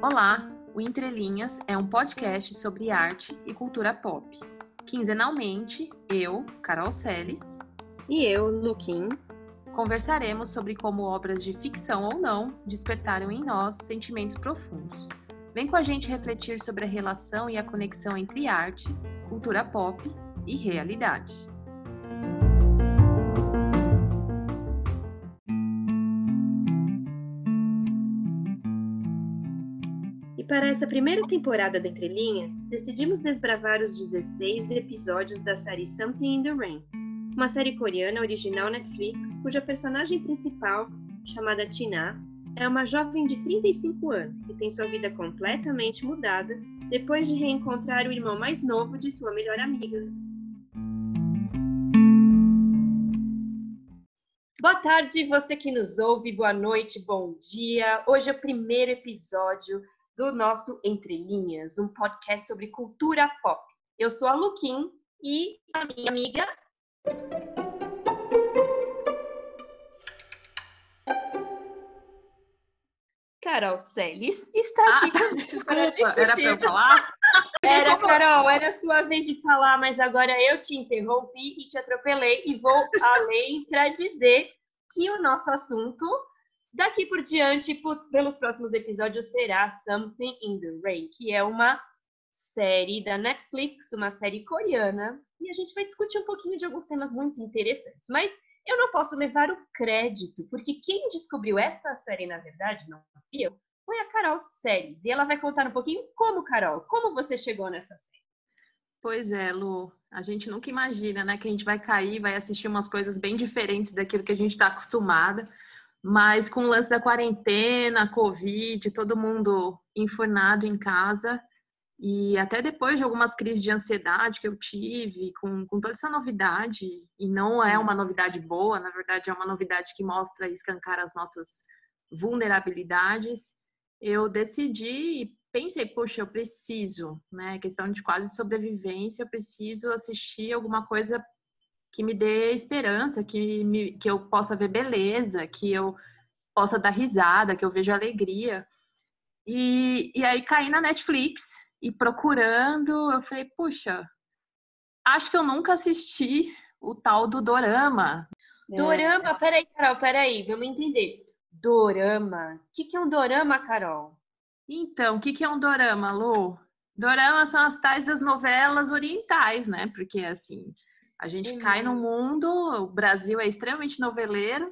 Olá, o Entre Linhas é um podcast sobre arte e cultura pop. Quinzenalmente, eu, Carol Seles, E eu, Luquim. conversaremos sobre como obras de ficção ou não despertaram em nós sentimentos profundos. Vem com a gente refletir sobre a relação e a conexão entre arte, cultura pop e realidade. Para essa primeira temporada do Entre Linhas, decidimos desbravar os 16 episódios da série Something in the Rain, uma série coreana original Netflix cuja personagem principal, chamada Tina, é uma jovem de 35 anos que tem sua vida completamente mudada depois de reencontrar o irmão mais novo de sua melhor amiga. Boa tarde, você que nos ouve, boa noite, bom dia. Hoje é o primeiro episódio do nosso Entre Linhas, um podcast sobre cultura pop. Eu sou a Luquim e a minha amiga Carol Celes está aqui Ah, com desculpa, era para eu falar? Era, Carol, era sua vez de falar, mas agora eu te interrompi e te atropelei e vou além para dizer que o nosso assunto daqui por diante, por- pelos próximos episódios, será Something in the Rain, que é uma série da Netflix, uma série coreana, e a gente vai discutir um pouquinho de alguns temas muito interessantes. Mas eu não posso levar o crédito, porque quem descobriu essa série, na verdade, não fui eu, foi a Carol Seles. E ela vai contar um pouquinho como, Carol, como você chegou nessa série. Pois é, Lu. A gente nunca imagina, né, que a gente vai cair, vai assistir umas coisas bem diferentes daquilo que a gente está acostumada. Mas com o lance da quarentena, Covid, todo mundo enfurnado em casa. E até depois de algumas crises de ansiedade que eu tive, com, com toda essa novidade, e não é uma novidade boa, na verdade é uma novidade que mostra e escancara as nossas vulnerabilidades, eu decidi e pensei, poxa, eu preciso, né? Questão de quase sobrevivência, eu preciso assistir alguma coisa que me dê esperança, que, me, que eu possa ver beleza, que eu possa dar risada, que eu veja alegria. E, e aí caí na Netflix e procurando, eu falei, puxa, acho que eu nunca assisti o tal do Dorama. Dorama, peraí, Carol, peraí, vamos entender. Dorama. O que, que é um dorama, Carol? Então, o que, que é um dorama, Lu? Dorama são as tais das novelas orientais, né? Porque, assim, a gente Uhum. cai no mundo, o Brasil é extremamente noveleiro,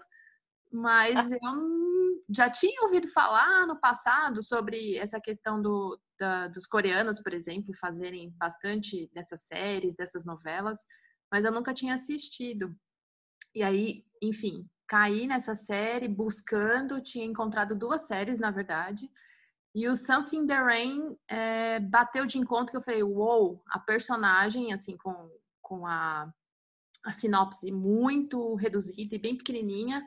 mas eu não- já tinha ouvido falar no passado sobre essa questão do, da- dos coreanos, por exemplo, fazerem bastante dessas séries, dessas novelas, mas eu nunca tinha assistido. E aí, enfim, caí nessa série buscando, tinha encontrado duas séries, na verdade, e o Something in the Rain é, bateu de encontro que eu falei, uou, wow, a personagem, assim, com, com a, a sinopse muito reduzida e bem pequenininha,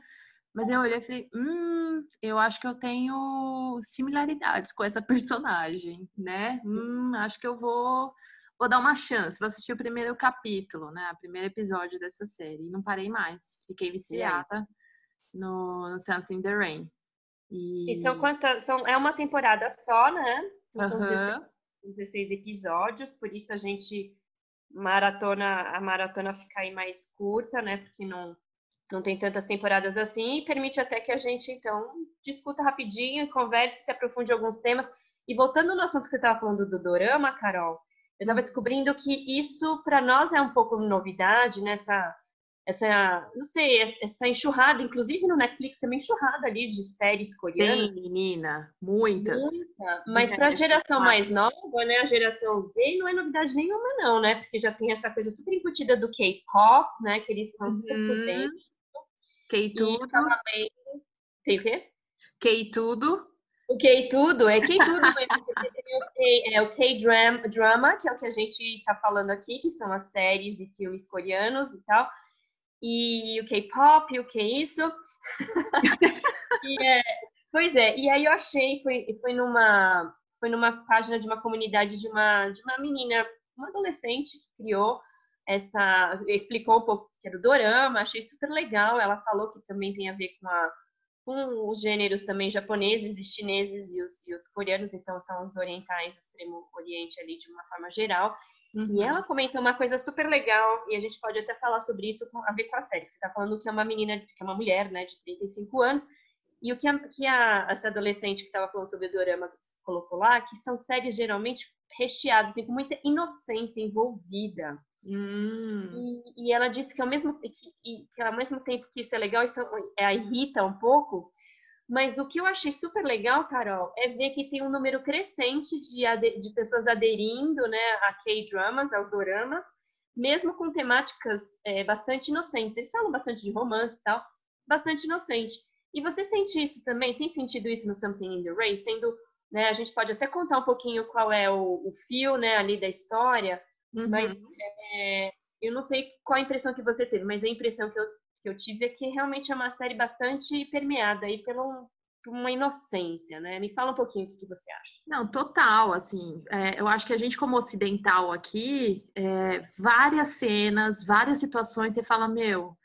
mas eu olhei e falei, hum, eu acho que eu tenho similaridades com essa personagem, né? Hum, acho que eu vou, vou dar uma chance, vou assistir o primeiro capítulo, né? O primeiro episódio dessa série. E não parei mais, fiquei viciada no, no Something in the Rain. E são quantas? São, é uma temporada só, né? Então são 16, Aham. 16 episódios, por isso a gente maratona, a maratona fica aí mais curta, né? Porque não, não tem tantas temporadas assim, e permite até que a gente, então, discuta rapidinho, converse, se aprofunde em alguns temas. E voltando no assunto que você estava falando do dorama, Carol, eu estava descobrindo que isso para nós é um pouco novidade nessa essa, não sei, essa enxurrada, inclusive no Netflix também enxurrada ali de séries coreanas. Tem, menina, muitas. Muita. Mas É, para a geração mais nova, né, a geração Z, não é novidade nenhuma, não, né? Porque já tem essa coisa super incutida do K-pop, né? Que eles estão super Uhum. dentro. Kei E tudo, também tem o quê? Kei tudo. O K tudo, é K tudo, mas porque tem o é K-drama, drama, que é o que a gente está falando aqui, que são as séries e filmes coreanos e tal. E o K-pop, o que isso. e, é, pois é, e aí eu achei, foi, foi, numa, foi numa página de uma comunidade de uma, de uma menina, uma adolescente que criou essa explicou um pouco que era o dorama, achei super legal. Ela falou que também tem a ver com, a, com os gêneros também japoneses e chineses e os, e os coreanos, então são os orientais, o extremo oriente ali de uma forma geral. Uhum. E ela comentou uma coisa super legal, e a gente pode até falar sobre isso com, a ver com a série. Você está falando que é uma menina, que é uma mulher, né, de 35 anos, e o que, a, que a, essa adolescente que estava falando sobre o dorama colocou lá, que são séries geralmente recheadas, assim, com muita inocência envolvida. Hum. E, e, ela disse que ao, mesmo, que, que ao mesmo tempo que isso é legal, isso é, irrita um pouco, mas o que eu achei super legal, Carol, é ver que tem um número crescente de, de pessoas aderindo né, a K-dramas, aos doramas, mesmo com temáticas é, bastante inocentes. Eles falam bastante de romance e tal, bastante inocente. E você sente isso também? Tem sentido isso no Something in the Ray? Sendo, né, a gente pode até contar um pouquinho qual é o, o fio né, ali da história, uhum. mas é, eu não sei qual a impressão que você teve, mas a impressão que eu, que eu tive é que realmente é uma série bastante permeada aí pelo, uma inocência, né? Me fala um pouquinho o que, que você acha. Não, total, assim, é, eu acho que a gente como ocidental aqui, é, várias cenas, várias situações, você fala, meu,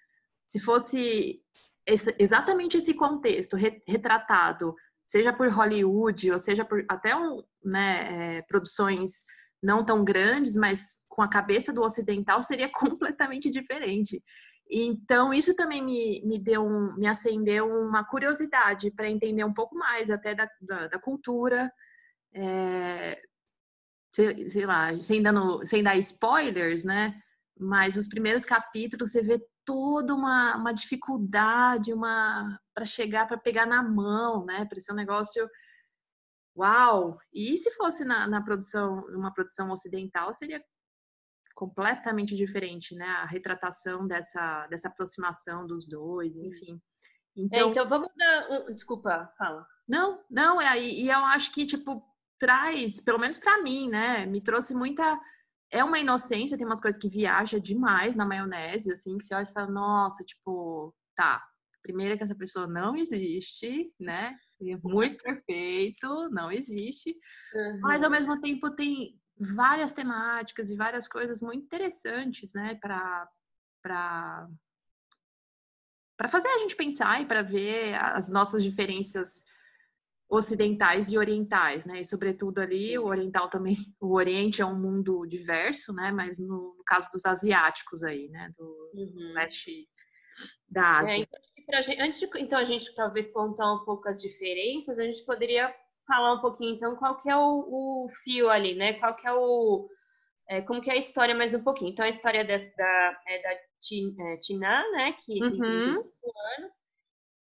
se fosse esse, exatamente esse contexto retratado, seja por Hollywood ou seja por até um, né, é, produções não tão grandes, mas com a cabeça do ocidental seria completamente diferente. Então, isso também me, me deu um, me acendeu uma curiosidade para entender um pouco mais até da, da, da cultura. É, sei, sei, lá, sem, dando, sem dar spoilers, né? Mas os primeiros capítulos você vê toda uma, uma dificuldade, uma para chegar, para pegar na mão, né? Para ser um negócio uau! E se fosse na, na produção, uma produção ocidental, seria completamente diferente, né? A retratação dessa, dessa aproximação dos dois, enfim. É, então, é, então vamos dar. Um, desculpa, fala. Não, não, é. E eu acho que, tipo, traz, pelo menos para mim, né? Me trouxe muita é uma inocência, tem umas coisas que viaja demais na maionese, assim, que você olha e fala, nossa, tipo, tá. Primeiro é que essa pessoa não existe, né? É muito perfeito, não existe. Uhum. Mas ao mesmo tempo tem várias temáticas e várias coisas muito interessantes, né, para para para fazer a gente pensar e para ver as nossas diferenças ocidentais e orientais, né? E sobretudo ali o oriental também, o Oriente é um mundo diverso, né? Mas no, no caso dos asiáticos aí, né? Do uhum. leste da é, Ásia. É, então, gente, antes de então a gente talvez contar um pouco as diferenças, a gente poderia falar um pouquinho então qual que é o, o fio ali, né? Qual que é o é, como que é a história mais um pouquinho. Então a história dessa da é, da Tina, né? Que uhum. tem 25 anos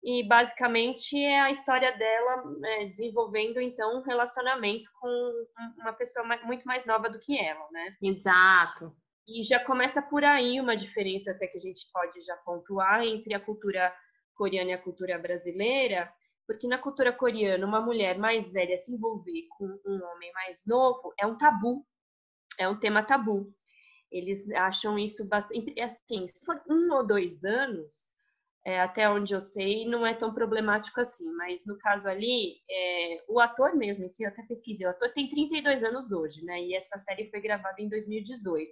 e basicamente é a história dela né, desenvolvendo então um relacionamento com uma pessoa muito mais nova do que ela, né? Exato. E já começa por aí uma diferença até que a gente pode já pontuar entre a cultura coreana e a cultura brasileira, porque na cultura coreana uma mulher mais velha se envolver com um homem mais novo é um tabu, é um tema tabu. Eles acham isso bastante assim, se for um ou dois anos é, até onde eu sei, não é tão problemático assim. Mas no caso ali, é, o ator mesmo, esse eu até pesquisei, o ator tem 32 anos hoje, né? E essa série foi gravada em 2018.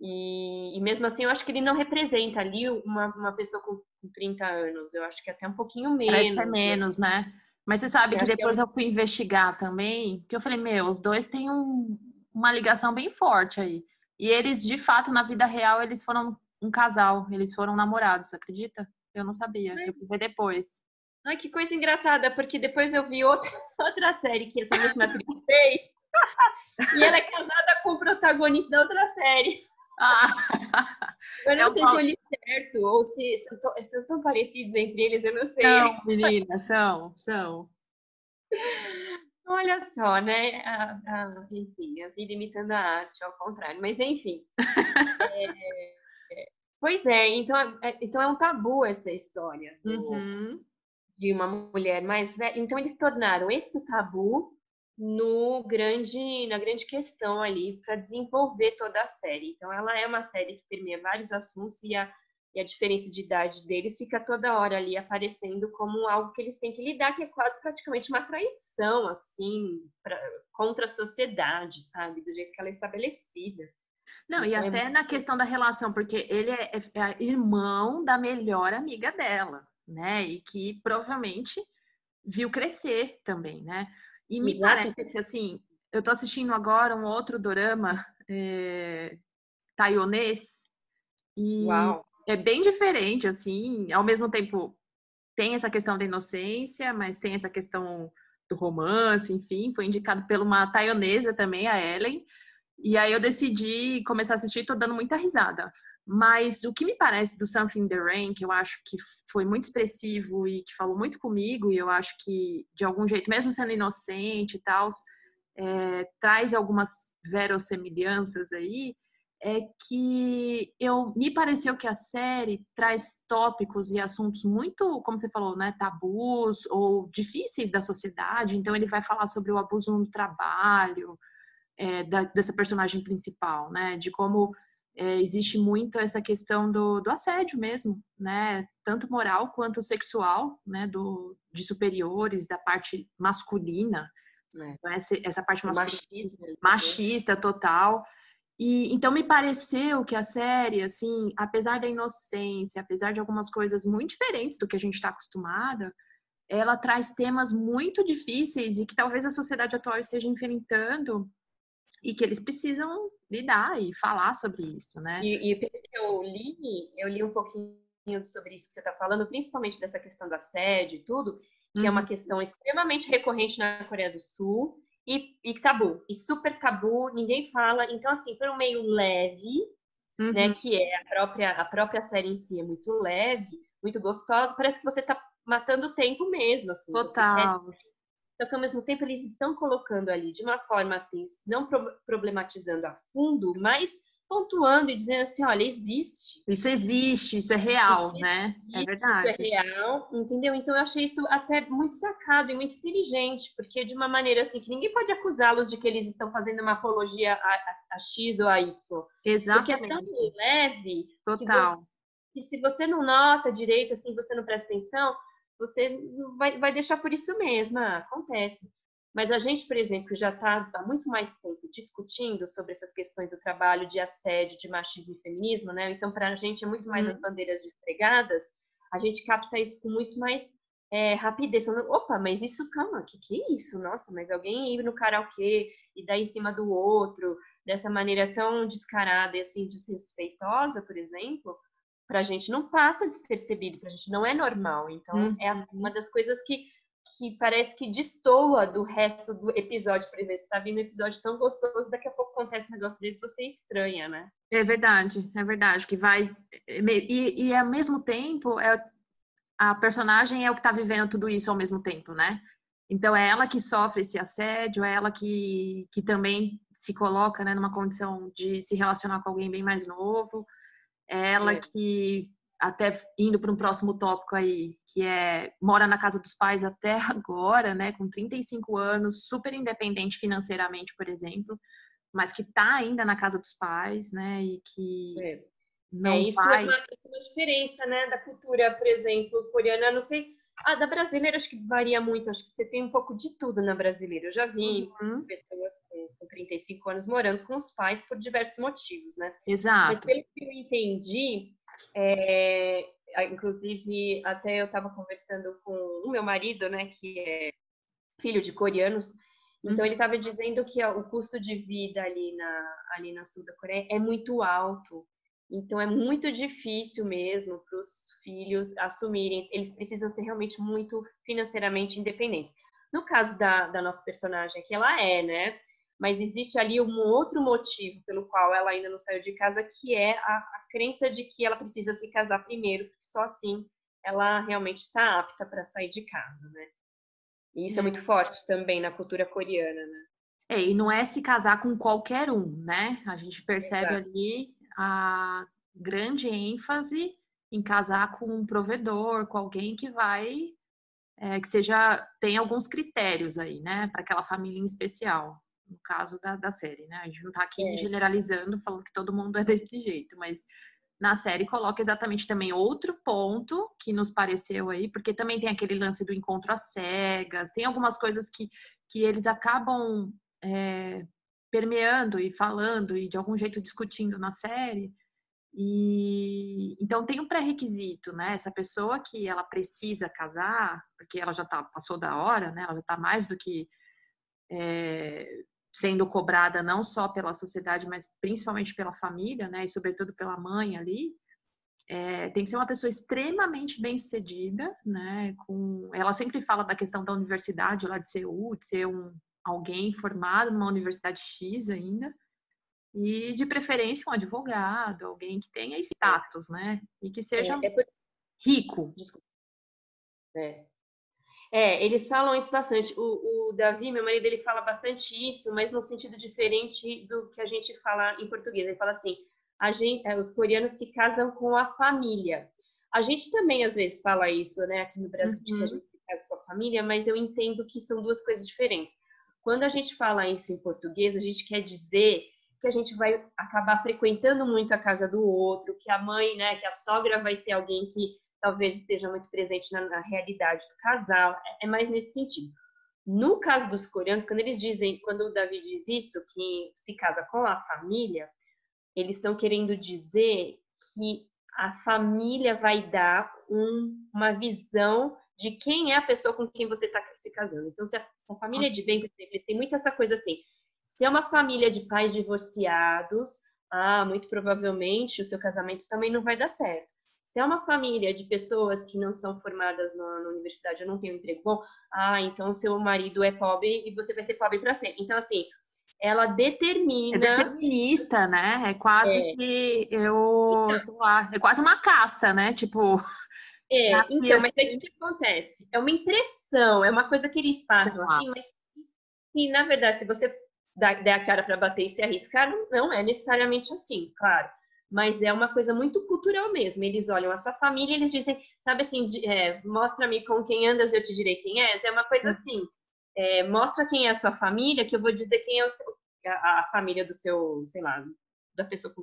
E, e mesmo assim, eu acho que ele não representa ali uma, uma pessoa com 30 anos. Eu acho que é até um pouquinho menos. Parece que é menos, né? Mas você sabe eu que depois que eu... eu... fui investigar também, que eu falei, meu, os dois têm um, uma ligação bem forte aí. E eles, de fato, na vida real, eles foram um casal, eles foram namorados, acredita? Eu não sabia, Ai. eu fui ver depois. Ai, que coisa engraçada, porque depois eu vi outra, outra série que essa mesma atriz fez, e ela é casada com o protagonista da outra série. Ah. Eu não é sei se eu li certo, ou se são tão parecidos entre eles, eu não sei. Não, menina, são, são. Olha só, né? A, a, enfim, a vida imitando a arte, ao contrário. Mas, enfim. é, Pois é, então é, então é um tabu essa história do, uhum. de uma mulher mais velha. Então eles tornaram esse tabu no grande na grande questão ali para desenvolver toda a série. Então ela é uma série que permeia vários assuntos e a, e a diferença de idade deles fica toda hora ali aparecendo como algo que eles têm que lidar, que é quase praticamente uma traição assim pra, contra a sociedade, sabe, do jeito que ela é estabelecida. Não, e então, é até na questão da relação, porque ele é, é, é, irmão da melhor amiga dela, né? E que provavelmente viu crescer também, né? E me Exato. parece assim, eu tô assistindo agora um outro dorama é, taiwanês e Uau. é bem diferente, assim, ao mesmo tempo tem essa questão da inocência, mas tem essa questão do romance, enfim, foi indicado por uma taiwanesa também, a Ellen, e aí eu decidi começar a assistir, tô dando muita risada. Mas o que me parece do Something in the Rain, que eu acho que foi muito expressivo e que falou muito comigo, e eu acho que, de algum jeito, mesmo sendo inocente e tal, é, traz algumas verossemelhanças aí, é que eu me pareceu que a série traz tópicos e assuntos muito, como você falou, né, tabus ou difíceis da sociedade. Então ele vai falar sobre o abuso no trabalho, é, da, dessa personagem principal, né? De como é, existe muito essa questão do, do, assédio mesmo, né? Tanto moral quanto sexual, né? Do, de superiores, da parte masculina, é. Então, essa, essa parte masculina, machista, né? machista total. E então me pareceu que a série, assim, apesar da inocência, apesar de algumas coisas muito diferentes do que a gente está acostumada, ela traz temas muito difíceis e que talvez a sociedade atual esteja enfrentando e que eles precisam lidar e falar sobre isso, né? E, e pelo que eu li, eu li um pouquinho sobre isso que você está falando, principalmente dessa questão do assédio e tudo, que é uma uhum. questão extremamente recorrente na Coreia do Sul e, e, tabu, e super tabu, ninguém fala. Então, assim, foi um meio leve, né, uhum. né, que é a própria, a própria série em si é muito leve, muito gostosa, parece que você está matando o tempo mesmo, assim. Total. Só que ao mesmo tempo eles estão colocando ali de uma forma assim, não pro problematizando a fundo, mas pontuando e dizendo assim, olha, existe. Isso existe, isso é real, isso né? Existe, é verdade. Isso é real, entendeu? Então eu achei isso até muito sacado e muito inteligente, porque de uma maneira assim que ninguém pode acusá-los de que eles estão fazendo uma apologia a, a, a X ou a Y. Exatamente. Porque é tão leve. Total. Que, se você não nota direito, assim, você não presta atenção, você vai, vai deixar por isso mesmo, ah, acontece. Mas a gente, por exemplo, já está há muito mais tempo discutindo sobre essas questões do trabalho, de assédio, de machismo e feminismo, né? Então, para a gente é muito mais uhum. as bandeiras despregadas, a gente capta isso com muito mais é, rapidez. Falando, Opa, mas isso, calma, que que é isso? Nossa, mas alguém ir no karaokê e dar em cima do outro, dessa maneira tão descarada e assim desrespeitosa, por exemplo, para a gente não passa despercebido, para a gente não é normal. Então, hum. é uma das coisas que, que parece que destoa do resto do episódio. Por exemplo, você está vindo um episódio tão gostoso, daqui a pouco acontece um negócio desse, você estranha, né? É verdade, é verdade, que vai... E, e ao mesmo tempo, é, a personagem é o que está vivendo tudo isso ao mesmo tempo, né? Então, é ela que sofre esse assédio, é ela que, que também se coloca né, numa condição de se relacionar com alguém bem mais novo. Ela é. que até indo para um próximo tópico aí, que é mora na casa dos pais até agora, né, com 35 anos, super independente financeiramente, por exemplo, mas que está ainda na casa dos pais, né, e que é. não é, isso é vai... é uma, uma, diferença, né, da cultura, por exemplo, coreana, não sei, a da brasileira acho que varia muito, acho que você tem um pouco de tudo na brasileira. Eu já vi uhum. pessoas com, com 35 anos morando com os pais por diversos motivos, né? Exato. Mas pelo que eu entendi, é, inclusive até eu estava conversando com o meu marido, né, que é filho de coreanos, então ele estava uhum. dizendo que o custo de vida ali na, ali na sul da Coreia é muito alto. Então é muito difícil mesmo para os filhos assumirem, eles precisam ser realmente muito financeiramente independentes. No caso da, da nossa personagem aqui, ela é, né? Mas existe ali um outro motivo pelo qual ela ainda não saiu de casa, que é a, a crença de que ela precisa se casar primeiro, porque só assim ela realmente está apta para sair de casa, né? E isso é. é muito forte também na cultura coreana, né? É, e não é se casar com qualquer um, né? A gente percebe Exato. ali a grande ênfase em casar com um provedor, com alguém que vai, é, que seja, tem alguns critérios aí, né, para aquela família em especial, no caso da, da série, né? A gente não está aqui é. generalizando, falando que todo mundo é desse jeito, mas na série coloca exatamente também outro ponto que nos pareceu aí, porque também tem aquele lance do encontro às cegas, tem algumas coisas que, que eles acabam é, permeando e falando e de algum jeito discutindo na série. E então tem um pré-requisito, né? Essa pessoa que ela precisa casar, porque ela já tá, passou da hora, né? Ela já está mais do que é, sendo cobrada não só pela sociedade, mas principalmente pela família, né? E sobretudo pela mãe ali. É, tem que ser uma pessoa extremamente bem sucedida, né? Com, ela sempre fala da questão da universidade lá de Seul, de ser um, alguém formado numa universidade X ainda, e de preferência um advogado, alguém que tenha status, né? E que seja é, é por... rico. Desculpa. É. É, eles falam isso bastante. O, o, Davi, meu marido, ele fala bastante isso, mas no sentido diferente do que a gente fala em português. Ele fala assim: gente, é, os coreanos se casam com a família. A gente também às vezes fala isso, né, aqui no Brasil, uhum. de que a uhum. gente se casa com a família, mas eu entendo que são duas coisas diferentes. Quando a gente fala isso em português, a gente quer dizer que a gente vai acabar frequentando muito a casa do outro, que a mãe, né, que a sogra vai ser alguém que talvez esteja muito presente na, na realidade do casal, é, é mais nesse sentido. No caso dos coreanos, quando eles dizem, quando o Davi diz isso, que se casa com a família, eles estão querendo dizer que a família vai dar um, uma visão de quem é a pessoa com quem você está se casando. Então, se a, se a família é de bem, têm muito essa coisa assim. Se é uma família de pais divorciados, ah, muito provavelmente o seu casamento também não vai dar certo. Se é uma família de pessoas que não são formadas na, na universidade ou não tem um emprego bom, ah, então seu marido é pobre e você vai ser pobre para sempre. Então, assim, ela determina. É determinista, né? É quase é. que eu, então, sei lá, é quase uma casta, né? Tipo. É, então, mas assim... o que acontece? É uma impressão, é uma coisa que eles passam assim, mas que, na verdade, se você der a cara para bater e se arriscar, não é necessariamente assim, claro. Mas é uma coisa muito cultural mesmo. Eles olham a sua família e eles dizem, sabe assim, é, mostra-me com quem andas, eu te direi quem és. É uma coisa hum. assim, é, mostra quem é a sua família, que eu vou dizer quem é seu, a, a, família do seu, sei lá, da pessoa com,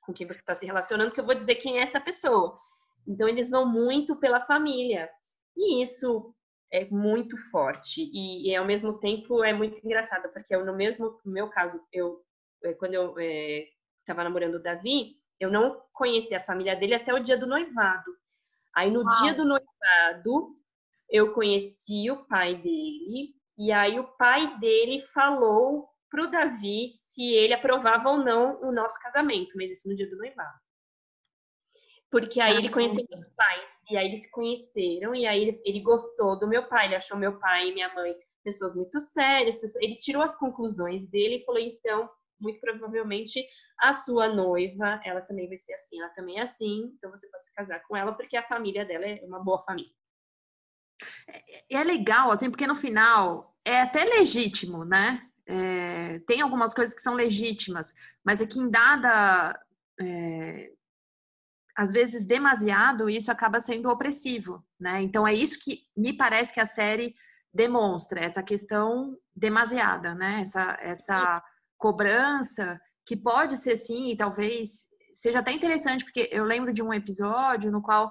com quem você está se relacionando, que eu vou dizer quem é essa pessoa. Então, eles vão muito pela família. E isso é muito forte. E, e ao mesmo tempo, é muito engraçado, porque eu, no mesmo no meu caso, eu, é, quando eu estava é, namorando o Davi, eu não conhecia a família dele até o dia do noivado. Aí, no Uau. dia do noivado, eu conheci o pai dele, e aí o pai dele falou pro Davi se ele aprovava ou não o nosso casamento, mas isso no dia do noivado. Porque aí ele conheceu meus pais, e aí eles se conheceram, e aí ele, ele gostou do meu pai, ele achou meu pai e minha mãe pessoas muito sérias, pessoas, ele tirou as conclusões dele e falou, então, muito provavelmente a sua noiva, ela também vai ser assim, ela também é assim, então você pode se casar com ela, porque a família dela é uma boa família. É, é legal, assim, porque no final é até legítimo, né? É, tem algumas coisas que são legítimas, mas é que em dada, é, às vezes demasiado, isso acaba sendo opressivo, né? Então é isso que me parece que a série demonstra, essa questão demasiada, né? Essa, essa cobrança que pode ser sim, e talvez seja até interessante, porque eu lembro de um episódio no qual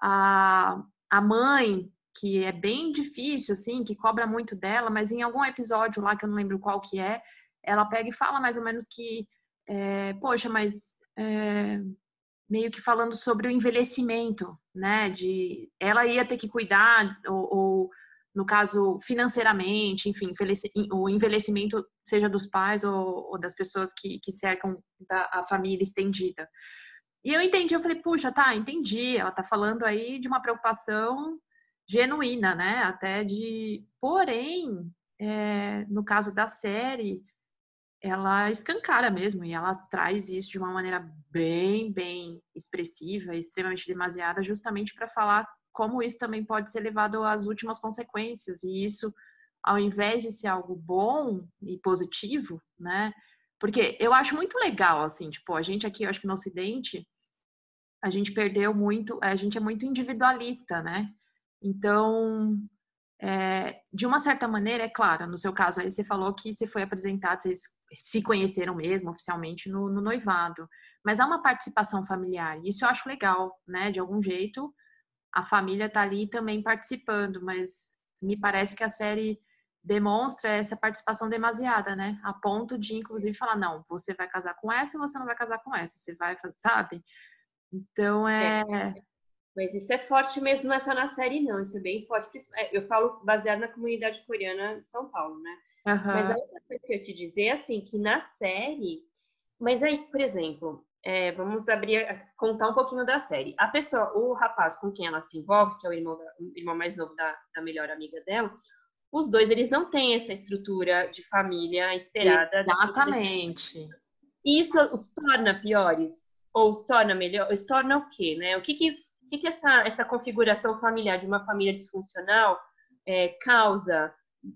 a, a mãe que é bem difícil, assim, que cobra muito dela, mas em algum episódio lá, que eu não lembro qual que é, ela pega e fala mais ou menos que, é, poxa, mas é, meio que falando sobre o envelhecimento, né? De ela ia ter que cuidar, ou, ou no caso, financeiramente, enfim, o envelhecimento, seja dos pais ou, ou das pessoas que, que cercam da, a família estendida. E eu entendi, eu falei, puxa, tá, entendi. Ela tá falando aí de uma preocupação genuína, né? Até de. Porém, é, no caso da série, ela escancara mesmo e ela traz isso de uma maneira bem, bem expressiva, extremamente demasiada, justamente para falar como isso também pode ser levado às últimas consequências e isso, ao invés de ser algo bom e positivo, né? Porque eu acho muito legal, assim, tipo, a gente aqui, eu acho que no Ocidente, a gente perdeu muito, a gente é muito individualista, né? Então, é, de uma certa maneira, é claro, no seu caso aí você falou que você foi apresentado, vocês se conheceram mesmo oficialmente no, no noivado, mas há uma participação familiar, isso eu acho legal, né? De algum jeito, a família tá ali também participando, mas me parece que a série demonstra essa participação demasiada, né? A ponto de, inclusive, falar, não, você vai casar com essa e você não vai casar com essa, você vai sabe? Então é... é. Mas isso é forte mesmo, não é só na série, não. Isso é bem forte. É, eu falo baseado na comunidade coreana de São Paulo, né? Uhum. Mas a outra coisa que eu te dizer é assim, que na série. Mas aí, por exemplo, é, vamos abrir, contar um pouquinho da série. A pessoa, o rapaz com quem ela se envolve, que é o irmão, da, o irmão mais novo da, da melhor amiga dela, os dois eles não têm essa estrutura de família esperada. Exatamente. E isso os torna piores ou os torna melhor? Os torna o quê, né? O que que, o que, que essa essa configuração familiar de uma família disfuncional é, causa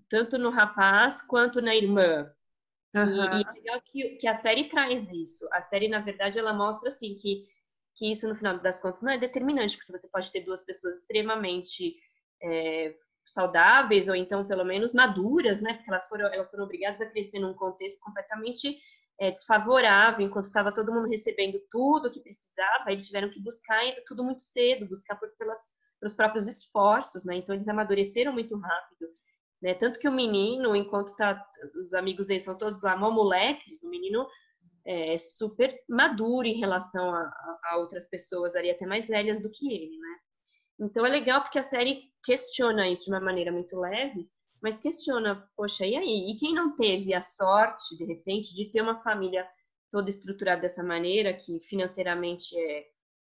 tanto no rapaz quanto na irmã? Uhum. E, e é legal que, que a série traz isso. A série, na verdade, ela mostra assim que que isso no final das contas não é determinante, porque você pode ter duas pessoas extremamente é, saudáveis ou então pelo menos maduras, né? Porque elas foram elas foram obrigadas a crescer num contexto completamente é, desfavorável, enquanto estava todo mundo recebendo tudo o que precisava, eles tiveram que buscar tudo muito cedo, buscar por, pelas, pelos próprios esforços, né? Então eles amadureceram muito rápido, né? Tanto que o menino, enquanto tá, os amigos dele são todos lá, mó moleques, o menino é super maduro em relação a, a, a outras pessoas ali, até mais velhas do que ele, né? Então é legal porque a série questiona isso de uma maneira muito leve, mas questiona, poxa, e aí? E quem não teve a sorte, de repente, de ter uma família toda estruturada dessa maneira, que financeiramente é,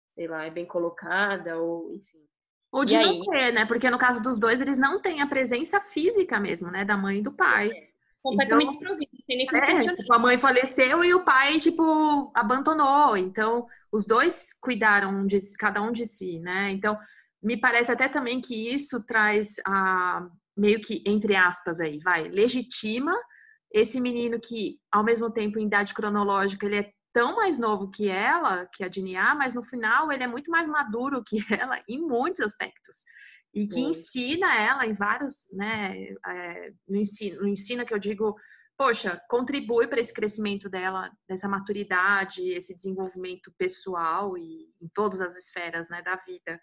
sei lá, é bem colocada, ou enfim. Ou de e não aí? ter, né? Porque no caso dos dois, eles não têm a presença física mesmo, né? Da mãe e do pai. É, completamente então, desprovido, não tem nem como é, tipo, a mãe faleceu e o pai, tipo, abandonou. Então, os dois cuidaram de cada um de si, né? Então, me parece até também que isso traz a meio que entre aspas aí, vai, legitima esse menino que ao mesmo tempo em idade cronológica ele é tão mais novo que ela, que a Dinia, mas no final ele é muito mais maduro que ela em muitos aspectos e que Sim. ensina ela em vários, né, é, no ensino, no ensino que eu digo, poxa, contribui para esse crescimento dela, dessa maturidade, esse desenvolvimento pessoal e em todas as esferas, né, da vida.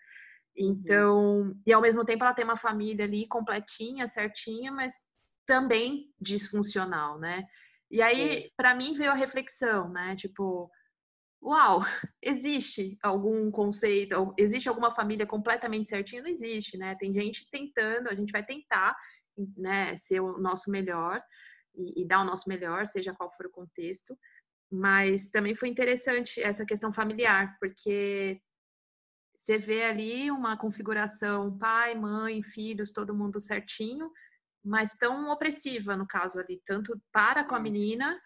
Então, uhum. e ao mesmo tempo ela tem uma família ali completinha, certinha, mas também disfuncional, né? E aí, para mim, veio a reflexão, né? Tipo, uau, existe algum conceito, existe alguma família completamente certinha? Não existe, né? Tem gente tentando, a gente vai tentar, né, ser o nosso melhor e, e dar o nosso melhor, seja qual for o contexto. Mas também foi interessante essa questão familiar, porque você vê ali uma configuração pai, mãe, filhos, todo mundo certinho, mas tão opressiva no caso ali, tanto para com a menina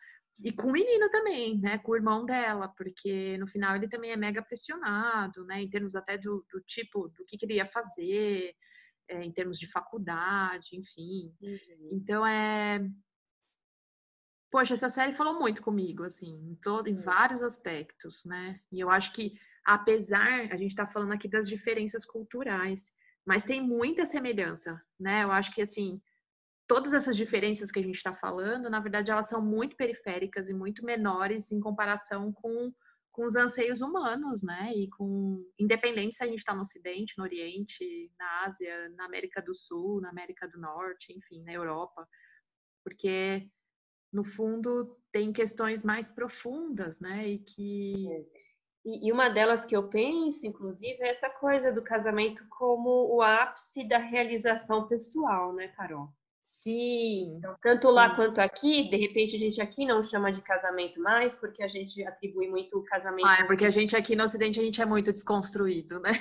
e com o menino também, né, com o irmão dela, porque no final ele também é mega pressionado, né, em termos até do, do tipo, do que queria fazer, é, em termos de faculdade, enfim. Uhum. Então é Poxa, essa série falou muito comigo, assim, em todo, em vários aspectos, né? E eu acho que apesar, a gente está falando aqui das diferenças culturais, mas tem muita semelhança, né? Eu acho que, assim, todas essas diferenças que a gente está falando, na verdade, elas são muito periféricas e muito menores em comparação com, com os anseios humanos, né? E com, independente se a gente está no Ocidente, no Oriente, na Ásia, na América do Sul, na América do Norte, enfim, na Europa, porque no fundo tem questões mais profundas, né? E que é. E, e, uma delas que eu penso, inclusive, é essa coisa do casamento como o ápice da realização pessoal, né, Carol? Sim. Então, tanto lá Sim. quanto aqui, de repente a gente aqui não chama de casamento mais, porque a gente atribui muito o casamento. Ah, é porque a gente aqui no Ocidente a gente é muito desconstruído, né?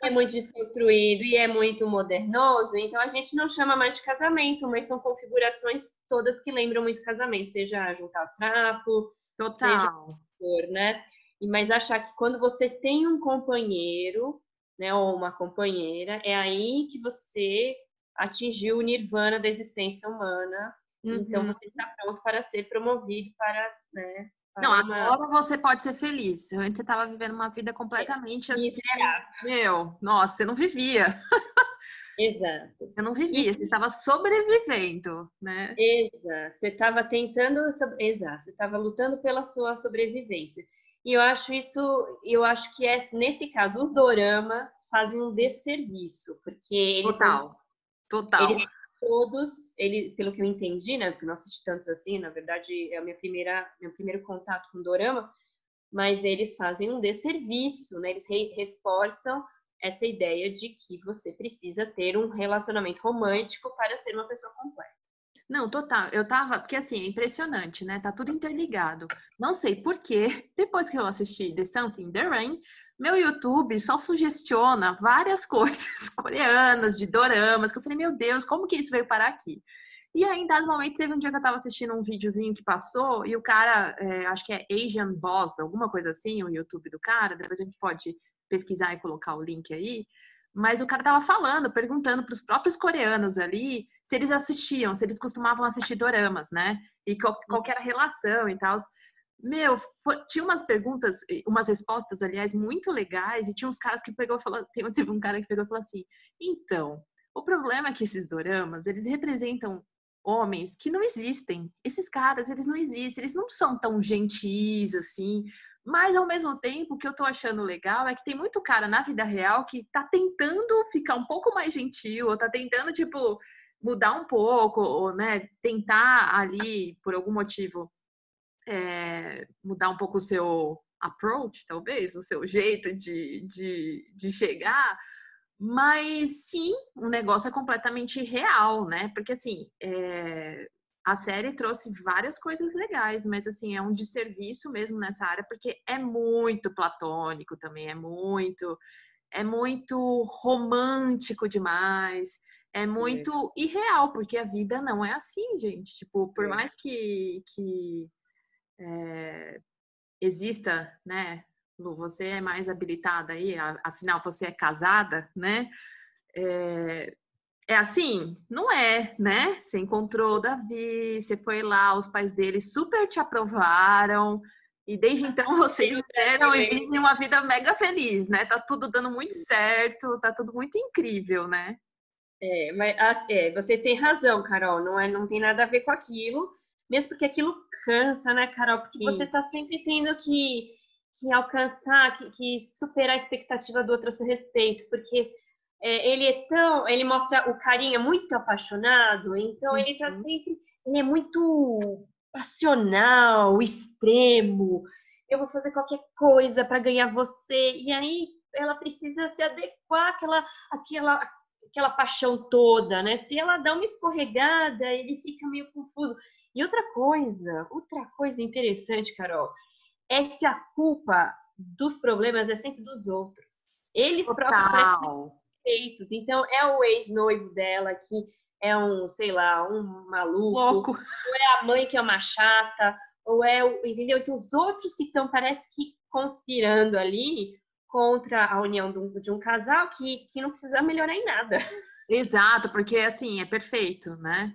É muito desconstruído e é muito modernoso, então a gente não chama mais de casamento, mas são configurações todas que lembram muito casamento, seja juntar o trapo, Total. seja for, né? mas achar que quando você tem um companheiro, né, ou uma companheira, é aí que você atingiu o nirvana da existência humana. Então, uhum. Então você está pronto para ser promovido para, né, não, agora você pode ser feliz. Antes você estava vivendo uma vida completamente é, assim. Meu, nossa, você não vivia. Exato. Você não vivia, e... você estava sobrevivendo, né? Exato. Você estava tentando. Exato, você estava lutando pela sua sobrevivência. E eu acho isso, eu acho que é, nesse caso, os doramas fazem um desserviço, porque eles Total. Não, Total. Eles, todos, ele, pelo que eu entendi, né, porque não assisti tantos assim, na verdade é o minha primeira, meu primeiro contato com dorama, mas eles fazem um desserviço, né? Eles re reforçam essa ideia de que você precisa ter um relacionamento romântico para ser uma pessoa completa. Não, total. Eu tava, porque assim, é impressionante, né? Tá tudo interligado. Não sei por quê. Depois que eu assisti The Something the Rain, meu YouTube só sugestiona várias coisas coreanas, de doramas, que eu falei, meu Deus, como que isso veio parar aqui? E aí, em dado momento, teve um dia que eu tava assistindo um videozinho que passou e o cara, é, acho que é Asian Boss, alguma coisa assim, o YouTube do cara, depois a gente pode pesquisar e colocar o link aí. Mas o cara tava falando, perguntando para os próprios coreanos ali se eles assistiam, se eles costumavam assistir doramas, né? E qual, qual era a relação e tal. Meu, foi, tinha umas perguntas, umas respostas, aliás, muito legais, e tinha uns caras que pegou falou, teve um cara que pegou e falou assim, então, o problema é que esses doramas, eles representam homens que não existem. Esses caras, eles não existem, eles não são tão gentis assim. Mas ao mesmo tempo, o que eu tô achando legal é que tem muito cara na vida real que tá tentando ficar um pouco mais gentil, ou tá tentando, tipo, mudar um pouco, ou, né, tentar ali, por algum motivo, é, mudar um pouco o seu approach, talvez, o seu jeito de, de, de chegar mas sim, o negócio é completamente real, né? Porque assim, é... a série trouxe várias coisas legais, mas assim, é um desserviço mesmo nessa área, porque é muito platônico também, é muito, é muito romântico demais, é muito é. irreal, porque a vida não é assim, gente. Tipo, por é. mais que, que é, exista, né, Lu, você é mais habilitada aí, afinal você é casada, né? É, é assim? Não é, né? Você encontrou o Davi, você foi lá, os pais dele super te aprovaram, e desde então vocês eram e vivem uma vida mega feliz, né? Tá tudo dando muito certo, tá tudo muito incrível, né? É, mas é, você tem razão, Carol, não, é, não tem nada a ver com aquilo, mesmo porque aquilo cansa, né, Carol? Porque Sim. você tá sempre tendo que que alcançar, que, que, superar a expectativa do outro a seu respeito, porque é, ele é tão, ele mostra o carinha muito apaixonado, então uhum. ele tá uhum. sempre, ele é muito passional, extremo. Eu vou fazer qualquer coisa para ganhar você, e aí ela precisa se adequar àquela, àquela, aquela paixão toda, né? Se ela dá uma escorregada, ele fica meio confuso. E outra coisa, outra coisa interessante, Carol, é que a culpa dos problemas é sempre dos outros. Eles Total. próprios feitos. Então, é o ex-noivo dela que é um, sei lá, um maluco. Louco. Ou é a mãe que é uma chata. Ou é o. Entendeu? Então, os outros que estão, parece que conspirando ali contra a união de um, de um casal que, que não precisa melhorar em nada. Exato, porque assim, é perfeito, né?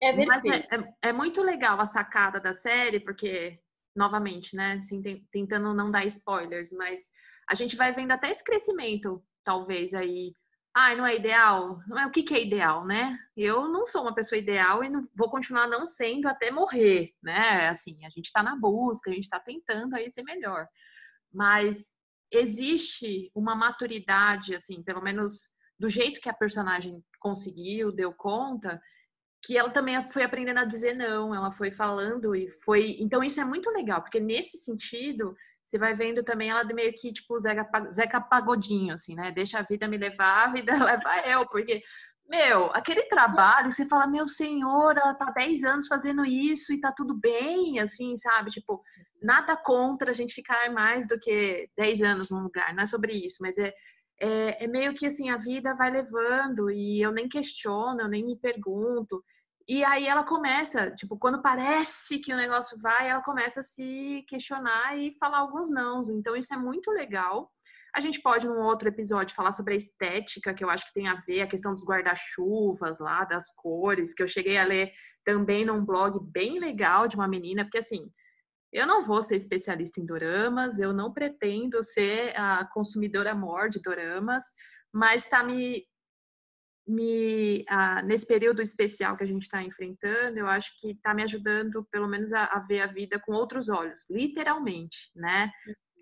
É perfeito. Mas é, é, é muito legal a sacada da série, porque novamente, né? Assim, tentando não dar spoilers, mas a gente vai vendo até esse crescimento, talvez aí. Ah, não é ideal? Não é o que, que é ideal, né? Eu não sou uma pessoa ideal e não, vou continuar não sendo até morrer, né? Assim, a gente está na busca, a gente está tentando aí ser melhor. Mas existe uma maturidade, assim, pelo menos do jeito que a personagem conseguiu, deu conta, que ela também foi aprendendo a dizer não, ela foi falando e foi. Então, isso é muito legal, porque nesse sentido, você vai vendo também ela meio que tipo Zeca, Zeca Pagodinho, assim, né? Deixa a vida me levar, a vida leva eu, porque. Meu, aquele trabalho, você fala, meu senhor, ela tá 10 anos fazendo isso e tá tudo bem, assim, sabe? Tipo, nada contra a gente ficar mais do que 10 anos num lugar, não é sobre isso, mas é, é, é, meio que assim, a vida vai levando e eu nem questiono, eu nem me pergunto. E aí ela começa, tipo, quando parece que o negócio vai, ela começa a se questionar e falar alguns nãos. Então isso é muito legal. A gente pode, num outro episódio, falar sobre a estética, que eu acho que tem a ver, a questão dos guarda-chuvas lá, das cores, que eu cheguei a ler também num blog bem legal de uma menina, porque assim, eu não vou ser especialista em doramas, eu não pretendo ser a consumidora maior de doramas, mas está me, me nesse período especial que a gente está enfrentando, eu acho que está me ajudando, pelo menos, a, a, ver a vida com outros olhos, literalmente, né?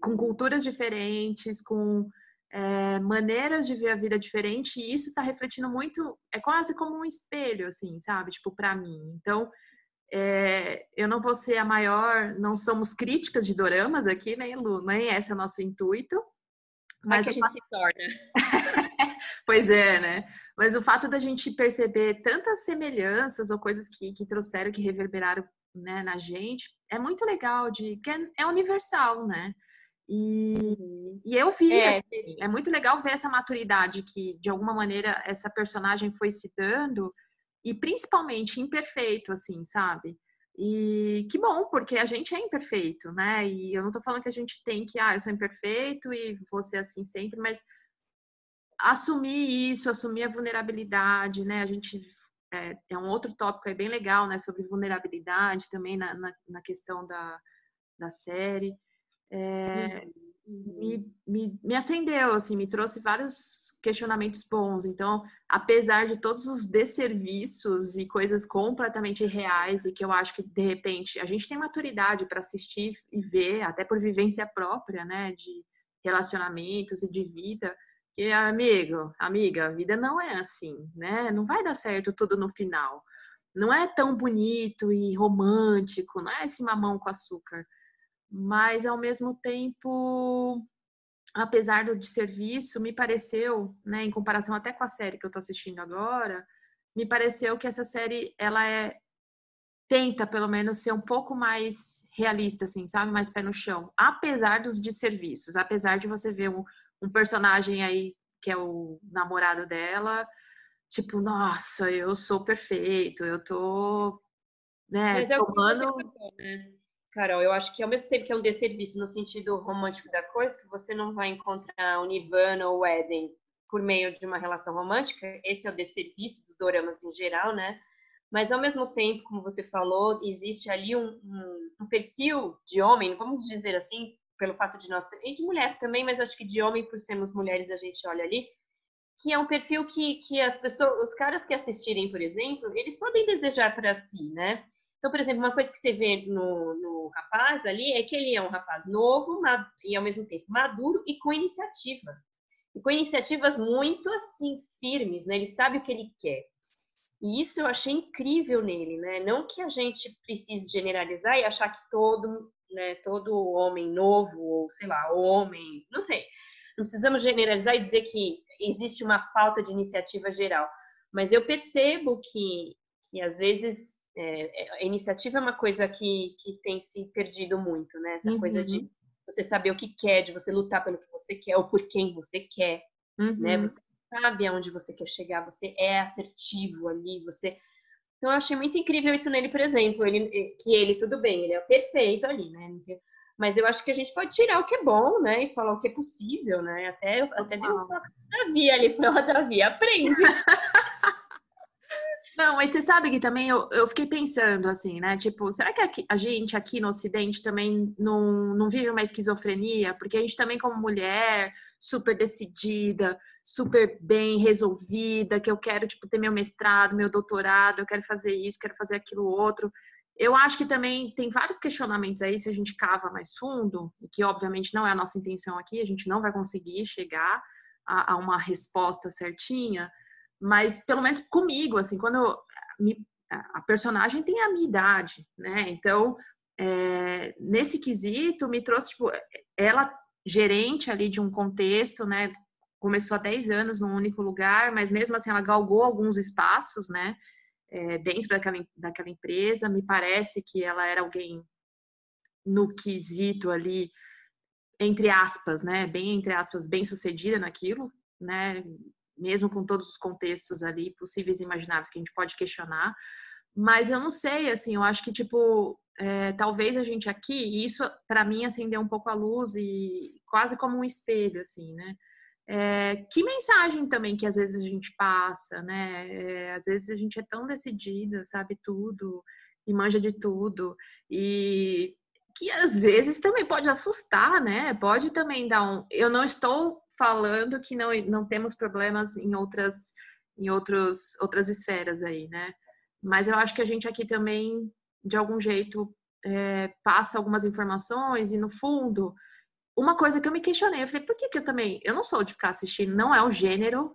Com culturas diferentes, com é, maneiras de ver a vida diferente e isso está refletindo muito, é quase como um espelho, assim, sabe? Tipo, para mim. Então, é, eu não vou ser a maior, não somos críticas de doramas aqui, nem né, Lu, nem esse é o nosso intuito. Mas é que a gente se torna. pois é, né? Mas o fato da gente perceber tantas semelhanças ou coisas que, que trouxeram, que reverberaram né, na gente, é muito legal, de que é, é universal, né? E, uhum. e eu vi, é. É muito legal ver essa maturidade que, de alguma maneira, essa personagem foi se dando, e principalmente imperfeito, assim, sabe? E que bom, porque a gente é imperfeito, né? E eu não tô falando que a gente tem que, ah, eu sou imperfeito e vou ser assim sempre, mas assumir isso, assumir a vulnerabilidade, né? A gente é, é um outro tópico aí bem legal, né? Sobre vulnerabilidade também na, na, na questão da, da série. É, uhum. me, me, me acendeu, assim, me trouxe vários questionamentos bons. Então, apesar de todos os desserviços e coisas completamente reais e que eu acho que de repente a gente tem maturidade para assistir e ver, até por vivência própria, né, de relacionamentos e de vida, que amigo, amiga, a vida não é assim, né? Não vai dar certo tudo no final. Não é tão bonito e romântico, não é esse mamão com açúcar. Mas ao mesmo tempo apesar do de serviço, me pareceu, né, em comparação até com a série que eu tô assistindo agora, me pareceu que essa série ela é tenta pelo menos ser um pouco mais realista, assim, sabe, mais pé no chão, apesar dos desserviços, apesar de você ver um, um personagem aí que é o namorado dela, tipo, nossa, eu sou perfeito, eu tô, né, Mas é tomando... né? Carol, eu acho que ao mesmo tempo que é um desserviço no sentido romântico da coisa, que você não vai encontrar o Nirvana ou o Eden por meio de uma relação romântica, esse é o desserviço dos doramas em geral, né? Mas ao mesmo tempo, como você falou, existe ali um, um, um perfil de homem, vamos dizer assim, pelo fato de nós e de mulher também, mas acho que de homem por sermos mulheres a gente olha ali, que é um perfil que, que as pessoas, os caras que assistirem, por exemplo, eles podem desejar para si, né? Então, por exemplo, uma coisa que você vê no, no rapaz ali é que ele é um rapaz novo e ao mesmo tempo maduro e com iniciativa. E com iniciativas muito assim firmes, né? Ele sabe o que ele quer. E isso eu achei incrível nele, né? Não que a gente precise generalizar e achar que todo, né, todo homem novo ou sei lá, homem, não sei. Não precisamos generalizar e dizer que existe uma falta de iniciativa geral, mas eu percebo que que às vezes é, é, a iniciativa é uma coisa que, que tem se perdido muito, né? Essa uhum. coisa de uhum. você saber o que quer, de você lutar pelo que você quer ou por quem você quer, né? uhum. né? Você sabe aonde você quer chegar, você é assertivo ali, você... Então, eu achei muito incrível isso nele, por exemplo, ele, que ele, tudo bem, ele é perfeito ali, né? Mas eu acho que a gente pode tirar o que é bom, né? E falar o que é possível, né? Até, até deu um toque Davi ali, foi o Davi, aprende. Não, mas você sabe que também eu, eu fiquei pensando assim, né? Tipo, será que aqui, a gente aqui no Ocidente também não, não vive uma esquizofrenia? Porque a gente também, como mulher, super decidida, super bem resolvida, que eu quero, tipo, ter meu mestrado, meu doutorado, eu quero fazer isso, quero fazer aquilo outro. Eu acho que também tem vários questionamentos aí, se a gente cava mais fundo, que obviamente não é a nossa intenção aqui, a gente não vai conseguir chegar a, a uma resposta certinha mas pelo menos comigo, assim, quando eu, me, a personagem tem a minha idade, né? Então, é, nesse quesito, me trouxe, tipo, ela gerente ali de um contexto, né? Começou há 10 anos num único lugar, mas mesmo assim ela galgou alguns espaços, né? É, dentro daquela, daquela empresa. Me parece que ela era alguém no quesito ali, entre aspas, né? Bem, entre aspas, bem sucedida naquilo, né? Mesmo com todos os contextos ali possíveis e imagináveis que a gente pode questionar. Mas eu não sei, assim, eu acho que, tipo, é, talvez a gente aqui, e isso para mim acendeu um pouco a luz e quase como um espelho, assim, né? É, que mensagem também que às vezes a gente passa, né? É, às vezes a gente é tão decidida, sabe tudo e manja de tudo e que às vezes também pode assustar, né? Pode também dar um. Eu não estou falando que não, não temos problemas em outras em outros, outras esferas aí, né? Mas eu acho que a gente aqui também, de algum jeito, é, passa algumas informações e, no fundo, uma coisa que eu me questionei, eu falei, por que que eu também, eu não sou de ficar assistindo, não é um gênero,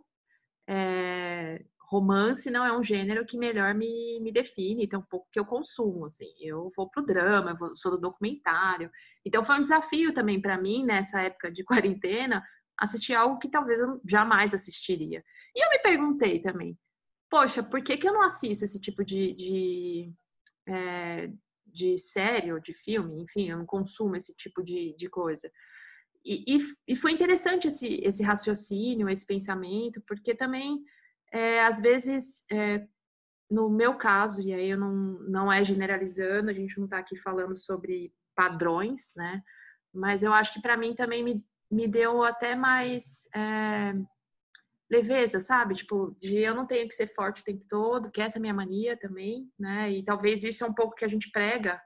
é, romance não é um gênero que melhor me, me define, então um pouco que eu consumo, assim, eu vou pro drama, eu vou, sou do documentário, então foi um desafio também para mim, nessa época de quarentena, assistir algo que talvez eu jamais assistiria. E eu me perguntei também, poxa, por que que eu não assisto esse tipo de, de é, de série ou de filme, enfim, eu não consumo esse tipo de, de coisa. E, e, e foi interessante esse, esse raciocínio, esse pensamento, porque também, é, às vezes, é, no meu caso, e aí eu não, não é generalizando, a gente não está aqui falando sobre padrões, né? Mas eu acho que para mim também me, me deu até mais é, leveza, sabe? Tipo, de eu não tenho que ser forte o tempo todo, que essa é a minha mania também, né? E talvez isso é um pouco que a gente prega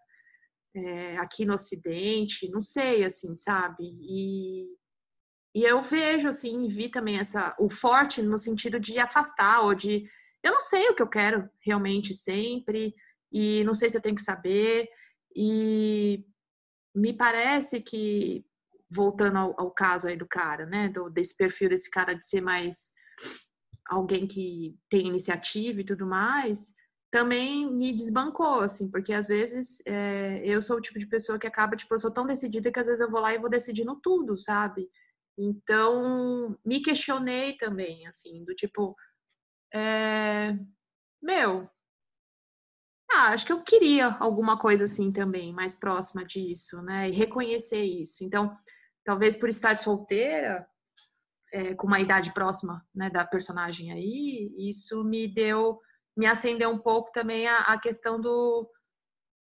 é, aqui no Ocidente, não sei, assim, sabe? E, e eu vejo, assim, vi também essa, o forte no sentido de afastar, ou de, eu não sei o que eu quero realmente sempre, e não sei se eu tenho que saber, e me parece que voltando ao, ao, caso aí do cara, né, do, desse perfil desse cara de ser mais alguém que tem iniciativa e tudo mais, também me desbancou, assim, porque às vezes é, eu sou o tipo de pessoa que acaba, tipo, eu sou tão decidida que às vezes eu vou lá e vou decidindo tudo, sabe? Então, me questionei também, assim, do tipo, é, meu, ah, acho que eu queria alguma coisa assim também, mais próxima disso, né? E reconhecer isso. Então, talvez por estar solteira, é, com uma idade próxima né, da personagem aí, isso me deu, me acendeu um pouco também a, a questão do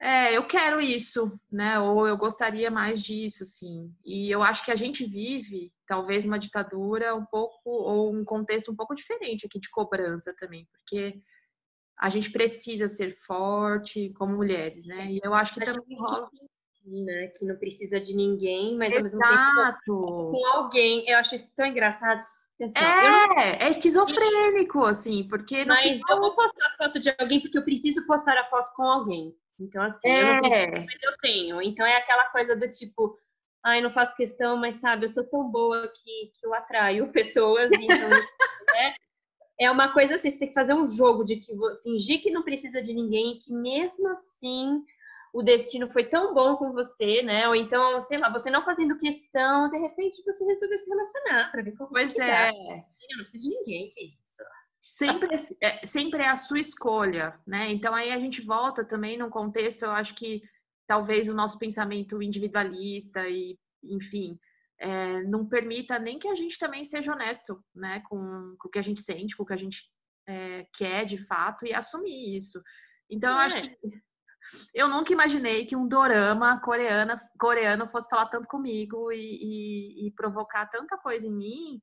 é, eu quero isso, né? Ou eu gostaria mais disso, sim. E eu acho que a gente vive, talvez, uma ditadura um pouco, ou um contexto um pouco diferente aqui de cobrança também, porque a gente precisa ser forte como mulheres, né? E eu acho que também rola né? Que não precisa de ninguém, mas ao mesmo tempo com alguém. Eu acho isso tão engraçado. Pessoal, é, não... é esquizofrênico, assim, porque. Mas final... eu vou postar a foto de alguém porque eu preciso postar a foto com alguém. Então, assim, é. eu não preciso, é. mas eu tenho. Então é aquela coisa do tipo, ai, não faço questão, mas sabe, eu sou tão boa que, que eu atraio pessoas, então, né? É uma coisa assim, você tem que fazer um jogo de que fingir que não precisa de ninguém, que mesmo assim o destino foi tão bom com você, né? Ou então, sei lá, você não fazendo questão, de repente você resolveu se relacionar para ver como Pois é. Eu não preciso de ninguém, que isso. Sempre é, sempre é a sua escolha, né? Então aí a gente volta também num contexto, eu acho que talvez o nosso pensamento individualista e, enfim, é, não permita nem que a gente também seja honesto, né? Com, com o que a gente sente, com o que a gente é, quer de fato e assumir isso. Então, é. eu acho que eu nunca imaginei que um dorama coreana, coreano fosse falar tanto comigo e, e, e, provocar tanta coisa em mim,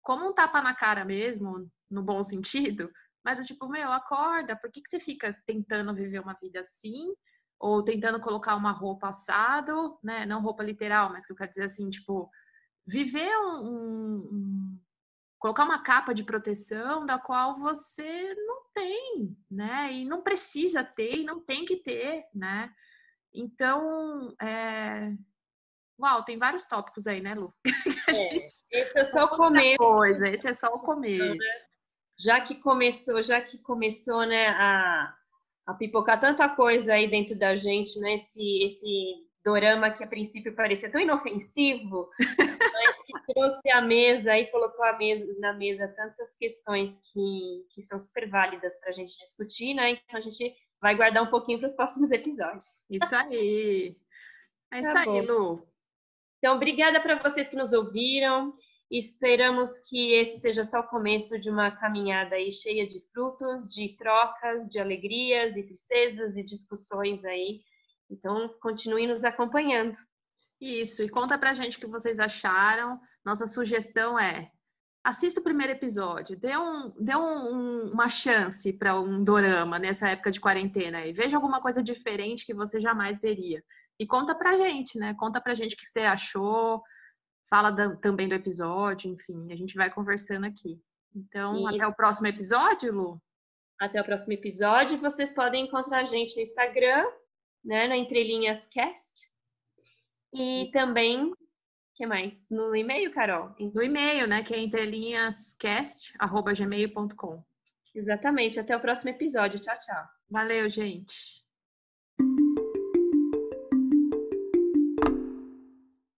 como um tapa na cara mesmo, no bom sentido. Mas eu, tipo, meu, acorda, por que, que você fica tentando viver uma vida assim? Ou tentando colocar uma roupa assado, né? Não roupa literal, mas que eu quero dizer assim, tipo, viver um, um colocar uma capa de proteção da qual você não tem, né? E não precisa ter, e não tem que ter, né? Então, é... uau, tem vários tópicos aí, né, Lu? É, esse é só o começo. Coisa, esse é só o começo. Né? Já que começou, já que começou, né, a, a pipocar tanta coisa aí dentro da gente, né? Esse, esse dorama que a princípio parecia tão inofensivo, mas que trouxe à mesa e colocou à mesa, na mesa tantas questões que, que são super válidas para a gente discutir, né? Então a gente vai guardar um pouquinho para os próximos episódios. Isso aí. É isso tá aí, Lu. Então, obrigada para vocês que nos ouviram. Esperamos que esse seja só o começo de uma caminhada aí cheia de frutos, de trocas, de alegrias e tristezas e discussões aí então, continue nos acompanhando. Isso, e conta pra gente o que vocês acharam. Nossa sugestão é assista o primeiro episódio, dê, um, dê um, uma chance para um dorama nessa época de quarentena e veja alguma coisa diferente que você jamais veria. E conta pra gente, né? Conta pra gente o que você achou, fala da, também do episódio, enfim, a gente vai conversando aqui. Então, Isso. até o próximo episódio, Lu. Até o próximo episódio. Vocês podem encontrar a gente no Instagram, né, no Entrelinhas Cast. E também que mais? No e-mail, Carol? No e-mail, né? Que é entrelinhascast.gmail.com. Exatamente. Até o próximo episódio. Tchau, tchau. Valeu, gente.